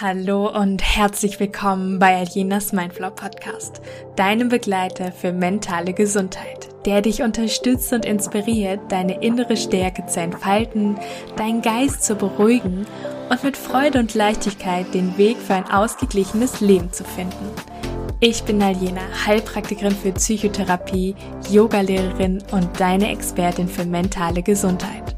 Hallo und herzlich willkommen bei Aljenas Mindflow Podcast, deinem Begleiter für mentale Gesundheit, der dich unterstützt und inspiriert, deine innere Stärke zu entfalten, deinen Geist zu beruhigen und mit Freude und Leichtigkeit den Weg für ein ausgeglichenes Leben zu finden. Ich bin Aljena, Heilpraktikerin für Psychotherapie, Yogalehrerin und deine Expertin für mentale Gesundheit.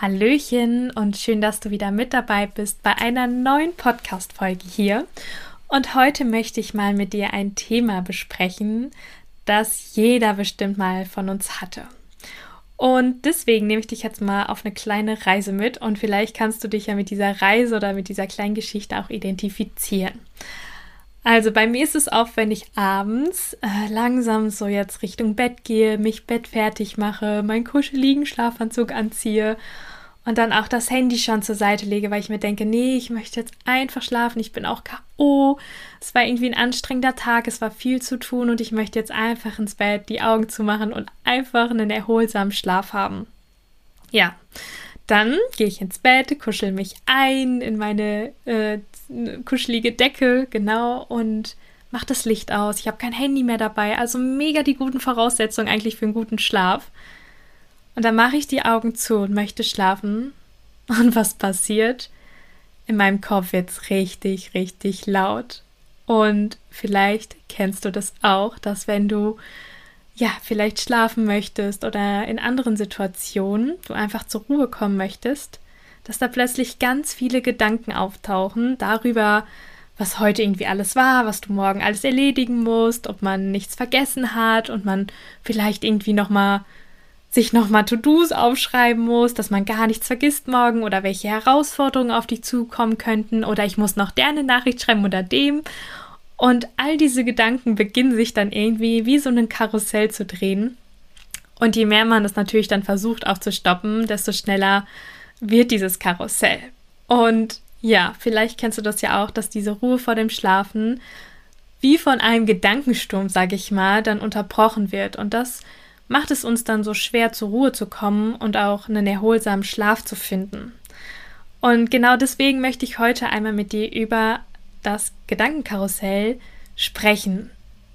Hallöchen und schön, dass du wieder mit dabei bist bei einer neuen Podcast-Folge hier. Und heute möchte ich mal mit dir ein Thema besprechen, das jeder bestimmt mal von uns hatte. Und deswegen nehme ich dich jetzt mal auf eine kleine Reise mit und vielleicht kannst du dich ja mit dieser Reise oder mit dieser kleinen Geschichte auch identifizieren. Also bei mir ist es auch, wenn ich abends äh, langsam so jetzt Richtung Bett gehe, mich Bett fertig mache, meinen kuscheligen Schlafanzug anziehe und dann auch das Handy schon zur Seite lege, weil ich mir denke, nee, ich möchte jetzt einfach schlafen, ich bin auch KO. Es war irgendwie ein anstrengender Tag, es war viel zu tun und ich möchte jetzt einfach ins Bett die Augen zumachen und einfach einen erholsamen Schlaf haben. Ja, dann gehe ich ins Bett, kuschel mich ein in meine äh, kuschelige Decke, genau, und mach das Licht aus. Ich habe kein Handy mehr dabei, also mega die guten Voraussetzungen eigentlich für einen guten Schlaf. Und dann mache ich die Augen zu und möchte schlafen. Und was passiert? In meinem Kopf wird es richtig, richtig laut. Und vielleicht kennst du das auch, dass wenn du ja, vielleicht schlafen möchtest oder in anderen Situationen du einfach zur Ruhe kommen möchtest, dass da plötzlich ganz viele Gedanken auftauchen darüber, was heute irgendwie alles war, was du morgen alles erledigen musst, ob man nichts vergessen hat und man vielleicht irgendwie noch mal sich nochmal To-Dos aufschreiben muss, dass man gar nichts vergisst morgen oder welche Herausforderungen auf dich zukommen könnten oder ich muss noch der eine Nachricht schreiben oder dem. Und all diese Gedanken beginnen sich dann irgendwie wie so ein Karussell zu drehen. Und je mehr man das natürlich dann versucht auch zu stoppen, desto schneller wird dieses Karussell. Und ja, vielleicht kennst du das ja auch, dass diese Ruhe vor dem Schlafen wie von einem Gedankensturm, sage ich mal, dann unterbrochen wird. Und das macht es uns dann so schwer zur Ruhe zu kommen und auch einen erholsamen Schlaf zu finden. Und genau deswegen möchte ich heute einmal mit dir über das Gedankenkarussell sprechen.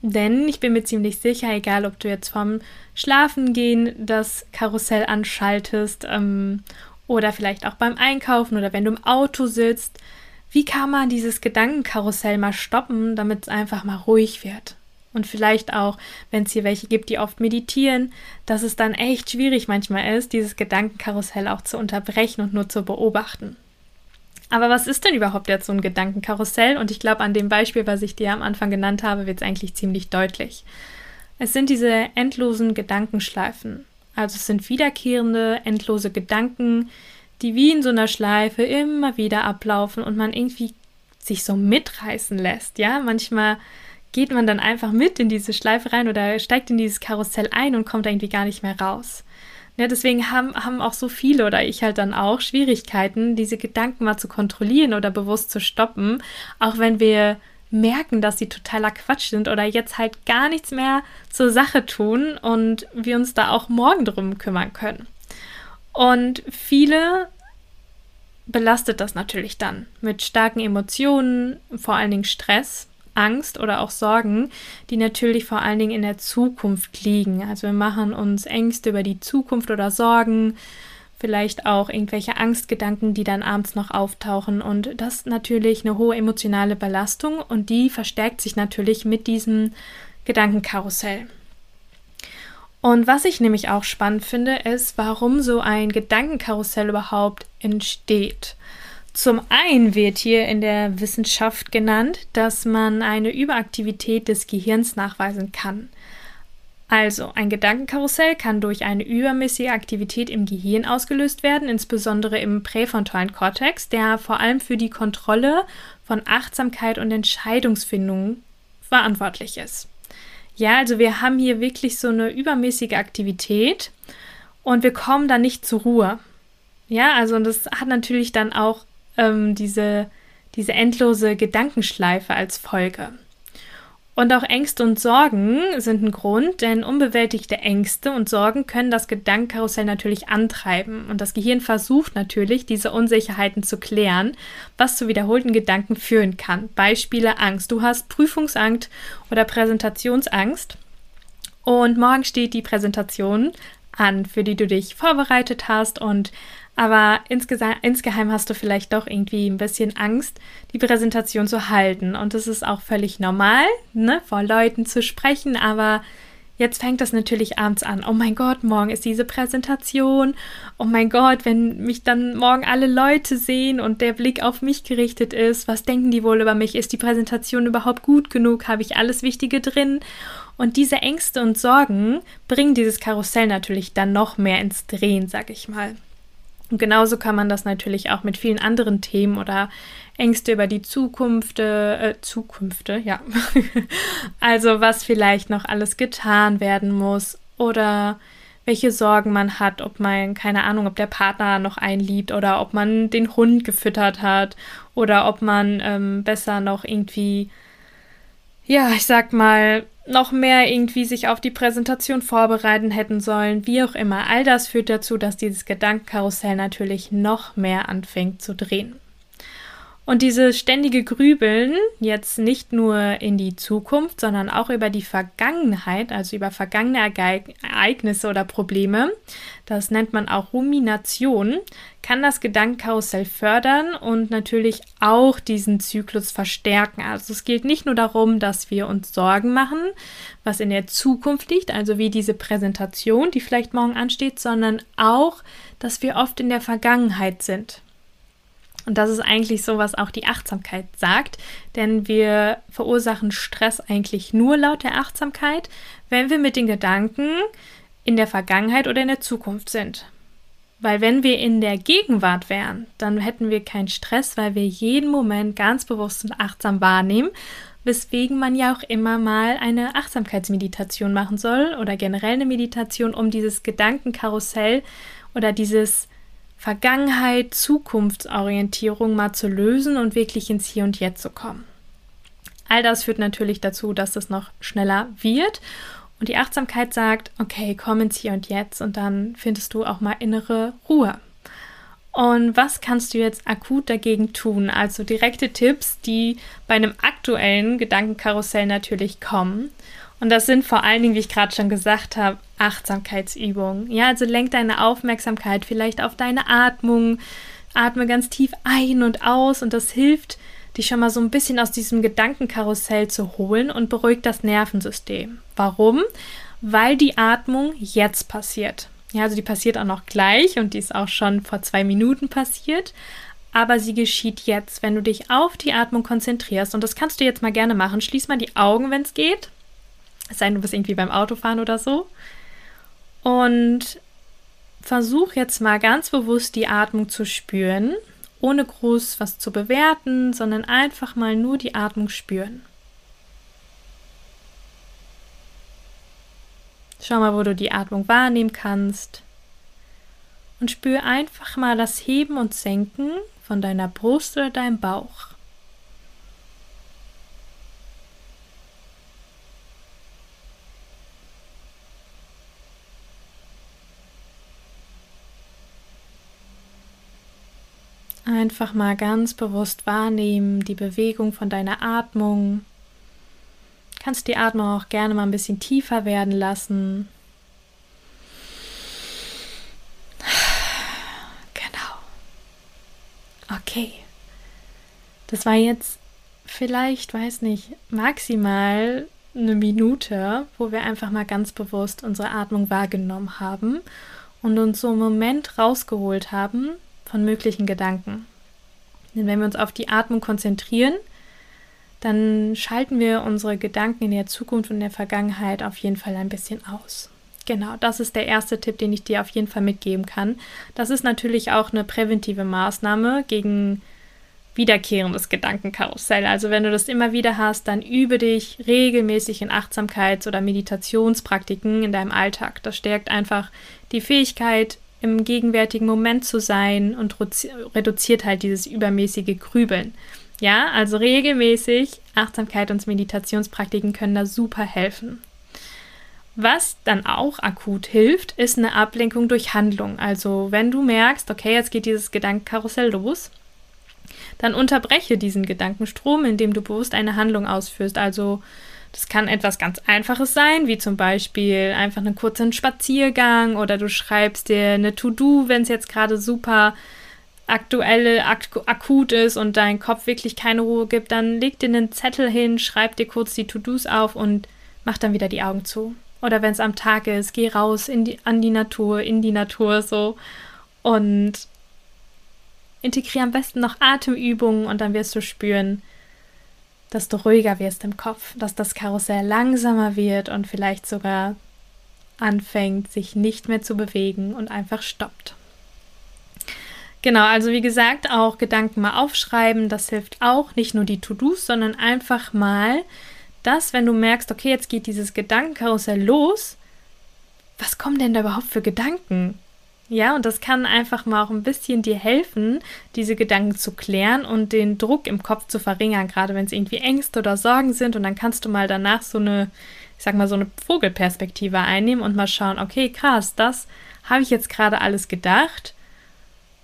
Denn ich bin mir ziemlich sicher, egal ob du jetzt vom Schlafengehen das Karussell anschaltest ähm, oder vielleicht auch beim Einkaufen oder wenn du im Auto sitzt, wie kann man dieses Gedankenkarussell mal stoppen, damit es einfach mal ruhig wird? Und vielleicht auch, wenn es hier welche gibt, die oft meditieren, dass es dann echt schwierig manchmal ist, dieses Gedankenkarussell auch zu unterbrechen und nur zu beobachten. Aber was ist denn überhaupt jetzt so ein Gedankenkarussell? Und ich glaube, an dem Beispiel, was ich dir am Anfang genannt habe, wird es eigentlich ziemlich deutlich. Es sind diese endlosen Gedankenschleifen. Also es sind wiederkehrende, endlose Gedanken, die wie in so einer Schleife immer wieder ablaufen und man irgendwie sich so mitreißen lässt. Ja, manchmal geht man dann einfach mit in diese Schleife rein oder steigt in dieses Karussell ein und kommt irgendwie gar nicht mehr raus. Ja, deswegen haben, haben auch so viele oder ich halt dann auch Schwierigkeiten, diese Gedanken mal zu kontrollieren oder bewusst zu stoppen, auch wenn wir merken, dass sie totaler Quatsch sind oder jetzt halt gar nichts mehr zur Sache tun und wir uns da auch morgen drum kümmern können. Und viele belastet das natürlich dann mit starken Emotionen, vor allen Dingen Stress, Angst oder auch Sorgen, die natürlich vor allen Dingen in der Zukunft liegen. Also wir machen uns Ängste über die Zukunft oder Sorgen, vielleicht auch irgendwelche Angstgedanken, die dann abends noch auftauchen. Und das ist natürlich eine hohe emotionale Belastung und die verstärkt sich natürlich mit diesem Gedankenkarussell. Und was ich nämlich auch spannend finde, ist, warum so ein Gedankenkarussell überhaupt entsteht. Zum einen wird hier in der Wissenschaft genannt, dass man eine Überaktivität des Gehirns nachweisen kann. Also, ein Gedankenkarussell kann durch eine übermäßige Aktivität im Gehirn ausgelöst werden, insbesondere im präfrontalen Kortex, der vor allem für die Kontrolle von Achtsamkeit und Entscheidungsfindung verantwortlich ist. Ja, also wir haben hier wirklich so eine übermäßige Aktivität und wir kommen dann nicht zur Ruhe. Ja, also das hat natürlich dann auch ähm, diese, diese endlose Gedankenschleife als Folge. Und auch Ängste und Sorgen sind ein Grund, denn unbewältigte Ängste und Sorgen können das Gedankenkarussell natürlich antreiben. Und das Gehirn versucht natürlich, diese Unsicherheiten zu klären, was zu wiederholten Gedanken führen kann. Beispiele Angst. Du hast Prüfungsangst oder Präsentationsangst. Und morgen steht die Präsentation an, für die du dich vorbereitet hast und aber insgeheim hast du vielleicht doch irgendwie ein bisschen Angst, die Präsentation zu halten. Und das ist auch völlig normal, ne, vor Leuten zu sprechen, aber Jetzt fängt das natürlich abends an. Oh mein Gott, morgen ist diese Präsentation. Oh mein Gott, wenn mich dann morgen alle Leute sehen und der Blick auf mich gerichtet ist, was denken die wohl über mich? Ist die Präsentation überhaupt gut genug? Habe ich alles Wichtige drin? Und diese Ängste und Sorgen bringen dieses Karussell natürlich dann noch mehr ins Drehen, sag ich mal. Und genauso kann man das natürlich auch mit vielen anderen Themen oder Ängste über die Zukunft, äh, Zukünfte, ja. also was vielleicht noch alles getan werden muss oder welche Sorgen man hat, ob man, keine Ahnung, ob der Partner noch einliebt oder ob man den Hund gefüttert hat oder ob man ähm, besser noch irgendwie, ja, ich sag mal, noch mehr irgendwie sich auf die Präsentation vorbereiten hätten sollen, wie auch immer. All das führt dazu, dass dieses Gedankenkarussell natürlich noch mehr anfängt zu drehen. Und dieses ständige Grübeln, jetzt nicht nur in die Zukunft, sondern auch über die Vergangenheit, also über vergangene Ereignisse oder Probleme, das nennt man auch Rumination, kann das Gedankenkarussell fördern und natürlich auch diesen Zyklus verstärken. Also es geht nicht nur darum, dass wir uns Sorgen machen, was in der Zukunft liegt, also wie diese Präsentation, die vielleicht morgen ansteht, sondern auch, dass wir oft in der Vergangenheit sind. Und das ist eigentlich so, was auch die Achtsamkeit sagt, denn wir verursachen Stress eigentlich nur laut der Achtsamkeit, wenn wir mit den Gedanken in der Vergangenheit oder in der Zukunft sind. Weil wenn wir in der Gegenwart wären, dann hätten wir keinen Stress, weil wir jeden Moment ganz bewusst und achtsam wahrnehmen, weswegen man ja auch immer mal eine Achtsamkeitsmeditation machen soll oder generell eine Meditation, um dieses Gedankenkarussell oder dieses Vergangenheit, Zukunftsorientierung mal zu lösen und wirklich ins Hier und Jetzt zu kommen. All das führt natürlich dazu, dass es noch schneller wird. Und die Achtsamkeit sagt, okay, komm ins Hier und Jetzt und dann findest du auch mal innere Ruhe. Und was kannst du jetzt akut dagegen tun? Also direkte Tipps, die bei einem aktuellen Gedankenkarussell natürlich kommen. Und das sind vor allen Dingen, wie ich gerade schon gesagt habe, Achtsamkeitsübungen. Ja, also lenk deine Aufmerksamkeit vielleicht auf deine Atmung. Atme ganz tief ein und aus und das hilft, dich schon mal so ein bisschen aus diesem Gedankenkarussell zu holen und beruhigt das Nervensystem. Warum? Weil die Atmung jetzt passiert. Ja, also die passiert auch noch gleich und die ist auch schon vor zwei Minuten passiert. Aber sie geschieht jetzt, wenn du dich auf die Atmung konzentrierst. Und das kannst du jetzt mal gerne machen. Schließ mal die Augen, wenn es geht. Es sei denn, du bist irgendwie beim Autofahren oder so. Und versuch jetzt mal ganz bewusst die Atmung zu spüren, ohne groß was zu bewerten, sondern einfach mal nur die Atmung spüren. Schau mal, wo du die Atmung wahrnehmen kannst. Und spür einfach mal das Heben und Senken von deiner Brust oder deinem Bauch. Einfach mal ganz bewusst wahrnehmen, die Bewegung von deiner Atmung. Kannst die Atmung auch gerne mal ein bisschen tiefer werden lassen. Genau. Okay. Das war jetzt vielleicht, weiß nicht, maximal eine Minute, wo wir einfach mal ganz bewusst unsere Atmung wahrgenommen haben und uns so einen Moment rausgeholt haben, von möglichen Gedanken. Denn wenn wir uns auf die Atmung konzentrieren, dann schalten wir unsere Gedanken in der Zukunft und in der Vergangenheit auf jeden Fall ein bisschen aus. Genau, das ist der erste Tipp, den ich dir auf jeden Fall mitgeben kann. Das ist natürlich auch eine präventive Maßnahme gegen wiederkehrendes Gedankenkarussell. Also wenn du das immer wieder hast, dann übe dich regelmäßig in Achtsamkeits- oder Meditationspraktiken in deinem Alltag. Das stärkt einfach die Fähigkeit, im gegenwärtigen Moment zu sein und reduziert halt dieses übermäßige Grübeln. Ja, also regelmäßig Achtsamkeit und Meditationspraktiken können da super helfen. Was dann auch akut hilft, ist eine Ablenkung durch Handlung. Also wenn du merkst, okay, jetzt geht dieses Gedankenkarussell los, dann unterbreche diesen Gedankenstrom, indem du bewusst eine Handlung ausführst. Also das kann etwas ganz Einfaches sein, wie zum Beispiel einfach einen kurzen Spaziergang oder du schreibst dir eine To-Do, wenn es jetzt gerade super aktuell, ak akut ist und dein Kopf wirklich keine Ruhe gibt, dann leg dir einen Zettel hin, schreib dir kurz die To-Dos auf und mach dann wieder die Augen zu. Oder wenn es am Tag ist, geh raus in die, an die Natur, in die Natur so und integriere am besten noch Atemübungen und dann wirst du spüren, dass du ruhiger wirst im Kopf, dass das Karussell langsamer wird und vielleicht sogar anfängt, sich nicht mehr zu bewegen und einfach stoppt. Genau, also wie gesagt, auch Gedanken mal aufschreiben, das hilft auch, nicht nur die To-Dos, sondern einfach mal das, wenn du merkst, okay, jetzt geht dieses Gedankenkarussell los, was kommen denn da überhaupt für Gedanken? Ja, und das kann einfach mal auch ein bisschen dir helfen, diese Gedanken zu klären und den Druck im Kopf zu verringern, gerade wenn es irgendwie Ängste oder Sorgen sind. Und dann kannst du mal danach so eine, ich sag mal, so eine Vogelperspektive einnehmen und mal schauen, okay, krass, das habe ich jetzt gerade alles gedacht.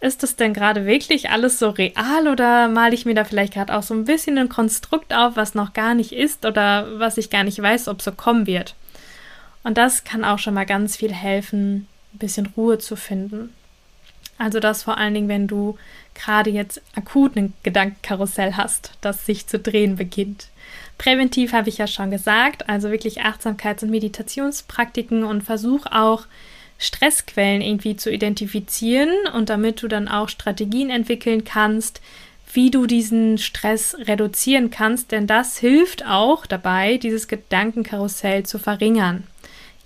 Ist das denn gerade wirklich alles so real oder male ich mir da vielleicht gerade auch so ein bisschen ein Konstrukt auf, was noch gar nicht ist oder was ich gar nicht weiß, ob so kommen wird? Und das kann auch schon mal ganz viel helfen, ein bisschen Ruhe zu finden. Also das vor allen Dingen, wenn du gerade jetzt akut ein Gedankenkarussell hast, das sich zu drehen beginnt. Präventiv habe ich ja schon gesagt, also wirklich Achtsamkeits- und Meditationspraktiken und versuch auch Stressquellen irgendwie zu identifizieren und damit du dann auch Strategien entwickeln kannst, wie du diesen Stress reduzieren kannst, denn das hilft auch dabei, dieses Gedankenkarussell zu verringern.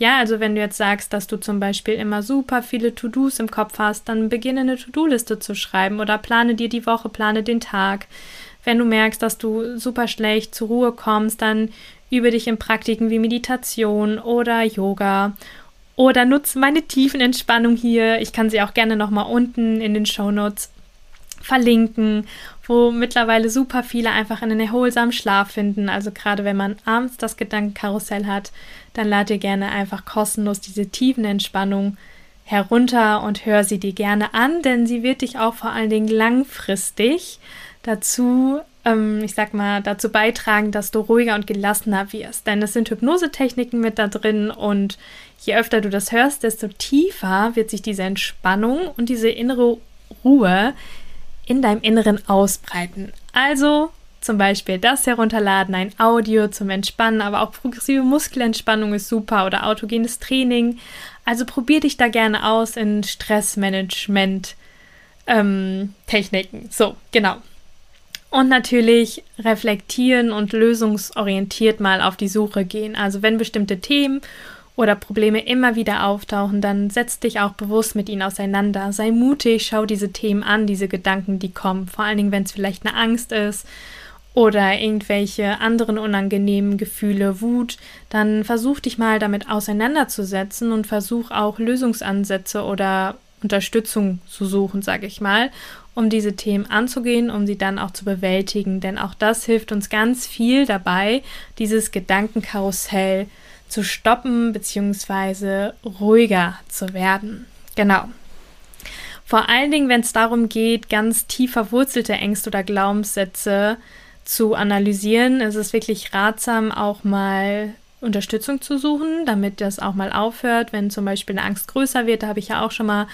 Ja, also wenn du jetzt sagst, dass du zum Beispiel immer super viele To-Dos im Kopf hast, dann beginne eine To-Do-Liste zu schreiben oder plane dir die Woche, plane den Tag. Wenn du merkst, dass du super schlecht zur Ruhe kommst, dann übe dich in Praktiken wie Meditation oder Yoga oder nutze meine tiefen Entspannung hier. Ich kann sie auch gerne nochmal unten in den Show Notes verlinken, wo mittlerweile super viele einfach einen erholsamen Schlaf finden. Also gerade wenn man abends das Gedankenkarussell hat, dann lad dir gerne einfach kostenlos diese tiefen Entspannung herunter und hör sie dir gerne an, denn sie wird dich auch vor allen Dingen langfristig dazu, ähm, ich sag mal, dazu beitragen, dass du ruhiger und gelassener wirst. Denn es sind Hypnosetechniken mit da drin und je öfter du das hörst, desto tiefer wird sich diese Entspannung und diese innere Ruhe in deinem Inneren ausbreiten. Also zum Beispiel das herunterladen, ein Audio zum Entspannen, aber auch progressive Muskelentspannung ist super oder autogenes Training. Also probier dich da gerne aus in Stressmanagement ähm, Techniken. So, genau. Und natürlich reflektieren und lösungsorientiert mal auf die Suche gehen. Also wenn bestimmte Themen oder Probleme immer wieder auftauchen, dann setz dich auch bewusst mit ihnen auseinander. Sei mutig, schau diese Themen an, diese Gedanken, die kommen. Vor allen Dingen, wenn es vielleicht eine Angst ist oder irgendwelche anderen unangenehmen Gefühle, Wut, dann versuch dich mal damit auseinanderzusetzen und versuch auch Lösungsansätze oder Unterstützung zu suchen, sage ich mal, um diese Themen anzugehen, um sie dann auch zu bewältigen. Denn auch das hilft uns ganz viel dabei, dieses Gedankenkarussell zu stoppen bzw. ruhiger zu werden. Genau. Vor allen Dingen, wenn es darum geht, ganz tief verwurzelte Ängste oder Glaubenssätze zu analysieren, ist es wirklich ratsam, auch mal Unterstützung zu suchen, damit das auch mal aufhört, wenn zum Beispiel eine Angst größer wird. Da habe ich ja auch schon mal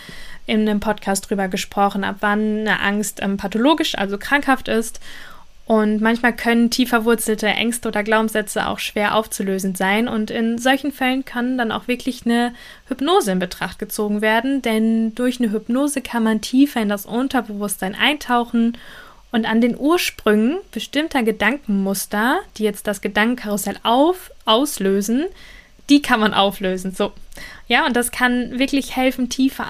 in einem Podcast drüber gesprochen, ab wann eine Angst ähm, pathologisch, also krankhaft ist und manchmal können tief verwurzelte Ängste oder Glaubenssätze auch schwer aufzulösen sein. Und in solchen Fällen kann dann auch wirklich eine Hypnose in Betracht gezogen werden. Denn durch eine Hypnose kann man tiefer in das Unterbewusstsein eintauchen und an den Ursprüngen bestimmter Gedankenmuster, die jetzt das Gedankenkarussell auf, auslösen, die kann man auflösen. So. Ja, und das kann wirklich helfen, tief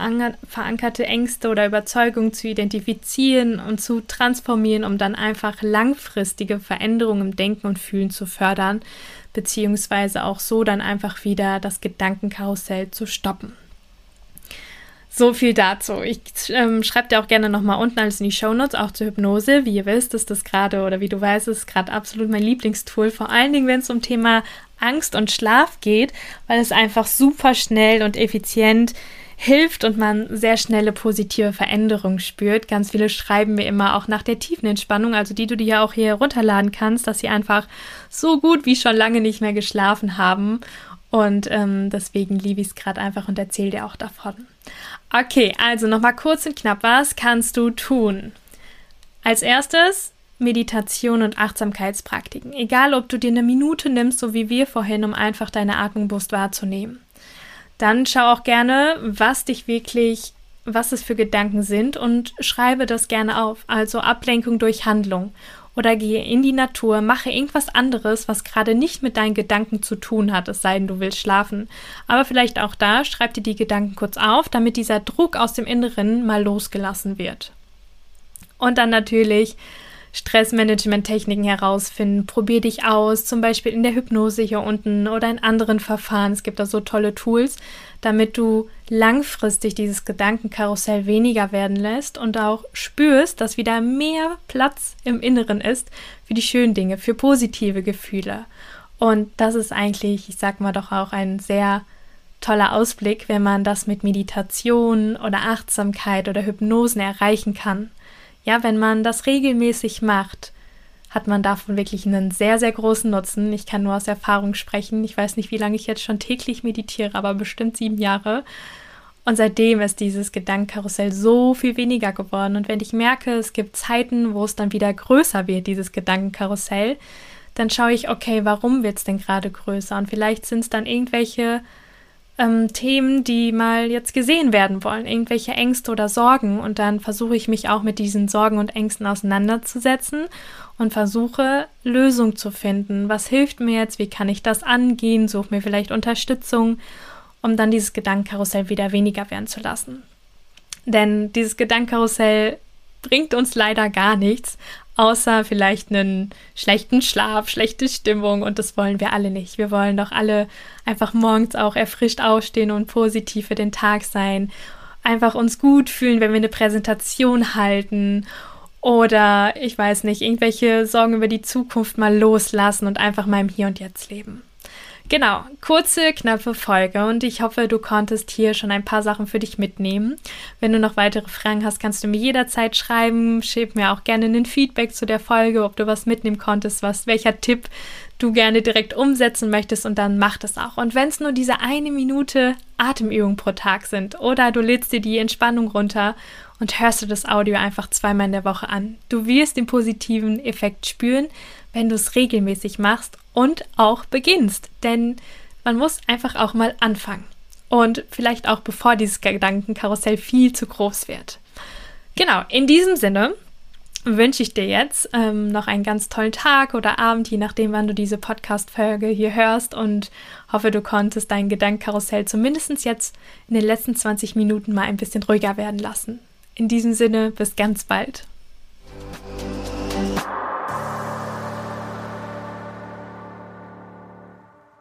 verankerte Ängste oder Überzeugungen zu identifizieren und zu transformieren, um dann einfach langfristige Veränderungen im Denken und Fühlen zu fördern, beziehungsweise auch so dann einfach wieder das Gedankenkarussell zu stoppen. So viel dazu. Ich ähm, schreibe dir auch gerne nochmal unten alles in die Shownotes, auch zur Hypnose. Wie ihr wisst, ist das gerade, oder wie du weißt, ist gerade absolut mein Lieblingstool. Vor allen Dingen, wenn es um Thema Angst und Schlaf geht, weil es einfach super schnell und effizient hilft und man sehr schnelle positive Veränderungen spürt. Ganz viele schreiben mir immer auch nach der tiefen Entspannung, also die du dir ja auch hier runterladen kannst, dass sie einfach so gut wie schon lange nicht mehr geschlafen haben. Und ähm, deswegen liebe ich es gerade einfach und erzähle dir auch davon. Okay, also nochmal kurz und knapp, was kannst du tun? Als erstes Meditation und Achtsamkeitspraktiken. Egal, ob du dir eine Minute nimmst, so wie wir vorhin, um einfach deine Atmung bewusst wahrzunehmen. Dann schau auch gerne, was dich wirklich, was es für Gedanken sind und schreibe das gerne auf. Also Ablenkung durch Handlung. Oder gehe in die Natur, mache irgendwas anderes, was gerade nicht mit deinen Gedanken zu tun hat, es sei denn, du willst schlafen. Aber vielleicht auch da, schreib dir die Gedanken kurz auf, damit dieser Druck aus dem Inneren mal losgelassen wird. Und dann natürlich Stressmanagement-Techniken herausfinden. Probier dich aus, zum Beispiel in der Hypnose hier unten oder in anderen Verfahren. Es gibt da so tolle Tools, damit du langfristig dieses Gedankenkarussell weniger werden lässt und auch spürst, dass wieder mehr Platz im Inneren ist für die schönen Dinge, für positive Gefühle. Und das ist eigentlich, ich sag mal doch auch ein sehr toller Ausblick, wenn man das mit Meditation oder Achtsamkeit oder Hypnosen erreichen kann. Ja, wenn man das regelmäßig macht, hat man davon wirklich einen sehr, sehr großen Nutzen. Ich kann nur aus Erfahrung sprechen. Ich weiß nicht, wie lange ich jetzt schon täglich meditiere, aber bestimmt sieben Jahre. Und seitdem ist dieses Gedankenkarussell so viel weniger geworden. Und wenn ich merke, es gibt Zeiten, wo es dann wieder größer wird, dieses Gedankenkarussell, dann schaue ich, okay, warum wird es denn gerade größer? Und vielleicht sind es dann irgendwelche ähm, Themen, die mal jetzt gesehen werden wollen, irgendwelche Ängste oder Sorgen. Und dann versuche ich mich auch mit diesen Sorgen und Ängsten auseinanderzusetzen und versuche Lösungen zu finden. Was hilft mir jetzt? Wie kann ich das angehen? Suche mir vielleicht Unterstützung, um dann dieses Gedankenkarussell wieder weniger werden zu lassen. Denn dieses Gedankenkarussell bringt uns leider gar nichts, außer vielleicht einen schlechten Schlaf, schlechte Stimmung und das wollen wir alle nicht. Wir wollen doch alle einfach morgens auch erfrischt aufstehen und positiv für den Tag sein, einfach uns gut fühlen, wenn wir eine Präsentation halten oder ich weiß nicht, irgendwelche Sorgen über die Zukunft mal loslassen und einfach mal im Hier und Jetzt leben. Genau, kurze, knappe Folge und ich hoffe, du konntest hier schon ein paar Sachen für dich mitnehmen. Wenn du noch weitere Fragen hast, kannst du mir jederzeit schreiben. Schick mir auch gerne ein Feedback zu der Folge, ob du was mitnehmen konntest, was, welcher Tipp du gerne direkt umsetzen möchtest und dann mach das auch. Und wenn es nur diese eine Minute Atemübung pro Tag sind oder du lädst dir die Entspannung runter und hörst du das Audio einfach zweimal in der Woche an. Du wirst den positiven Effekt spüren, wenn du es regelmäßig machst und auch beginnst. Denn man muss einfach auch mal anfangen. Und vielleicht auch bevor dieses Gedankenkarussell viel zu groß wird. Genau, in diesem Sinne wünsche ich dir jetzt ähm, noch einen ganz tollen Tag oder Abend, je nachdem, wann du diese Podcast-Folge hier hörst und hoffe, du konntest dein Gedankenkarussell zumindest jetzt in den letzten 20 Minuten mal ein bisschen ruhiger werden lassen. In diesem Sinne, bis ganz bald.